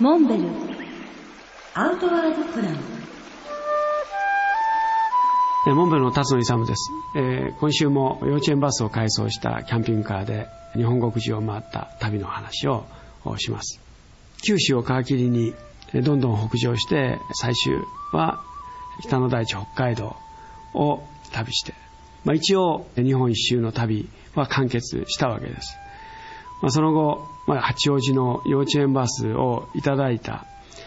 モンベル。アウトワードプラン。モンベルの辰野勇です、えー今週も幼稚園バスを改装したキャンピングカーで日本国中を回った旅の話をします。九州を皮切りにどんどん北上して最終は北の大地北海道を旅して、まあ、一応日本一周の旅は完結したわけです。まあ、その後、まあ、八王子の幼稚園バスをいただいた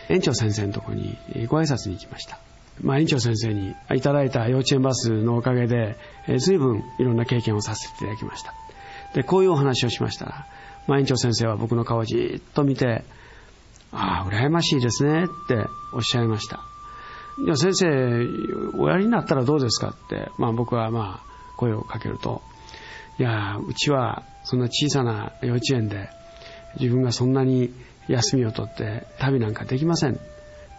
園長先生のとこにご挨拶に行きました。まあ、園長先生にいただいた幼稚園バスのおかげで、えー随分いろんな経験をさせていただきました。で、こういうお話をしましたら、まあ、園長先生は僕の顔をじっと見て、ああ、羨ましいですねっておっしゃいました。いや、先生、おやりになったらどうですかって、まあ僕はまあ声をかけると、いや、うちはそんな小さな幼稚園で自分がそんなに休みを取って旅なんかできません。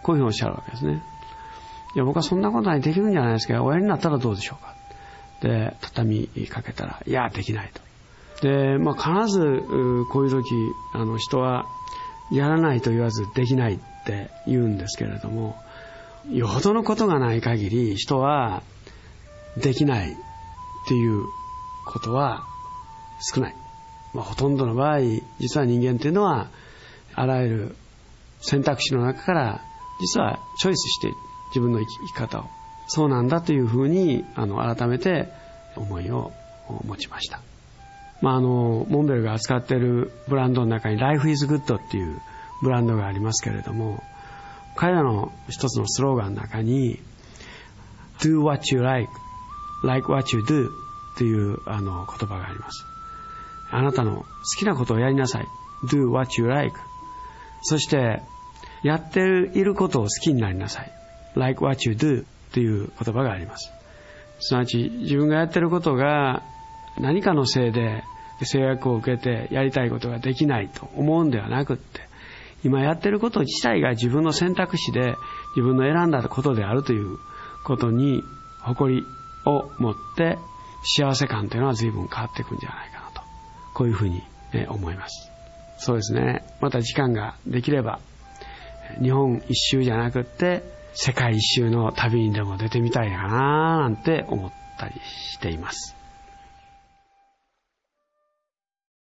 こういうふうにおっしゃるわけですね。いや、僕はそんなことないできるんじゃないですけど、おやりになったらどうでしょうか。で、畳みかけたら、いや、できないと。で、まあ必ずこういう時、あの人はやらないと言わずできないって言うんですけれども、よほどのことがない限り人はできないっていうことは少ない。まあ、ほとんどの場合、実は人間っていうのは、あらゆる選択肢の中から、実はチョイスして自分の生き生き方を。そうなんだというふうに、あの、改めて思いを持ちました。まあ、あの、モンベルが扱っているブランドの中に Life is Good っていうブランドがありますけれども、彼らの一つのスローガンの中に Do what you like, like what you do というあの言葉があります。あなたの好きなことをやりなさい。Do what you like. そして、やっていることを好きになりなさい。Like what you do という言葉があります。すなわち、自分がやってることが何かのせいで制約を受けてやりたいことができないと思うんではなくって、今やってること自体が自分の選択肢で自分の選んだことであるということに誇りを持って幸せ感というのは随分変わっていくんじゃないかなと。こういうふうに思います。そうですね。また時間ができれば日本一周じゃなくって世界一周の旅にでも出てみたいかななんて思ったりしています。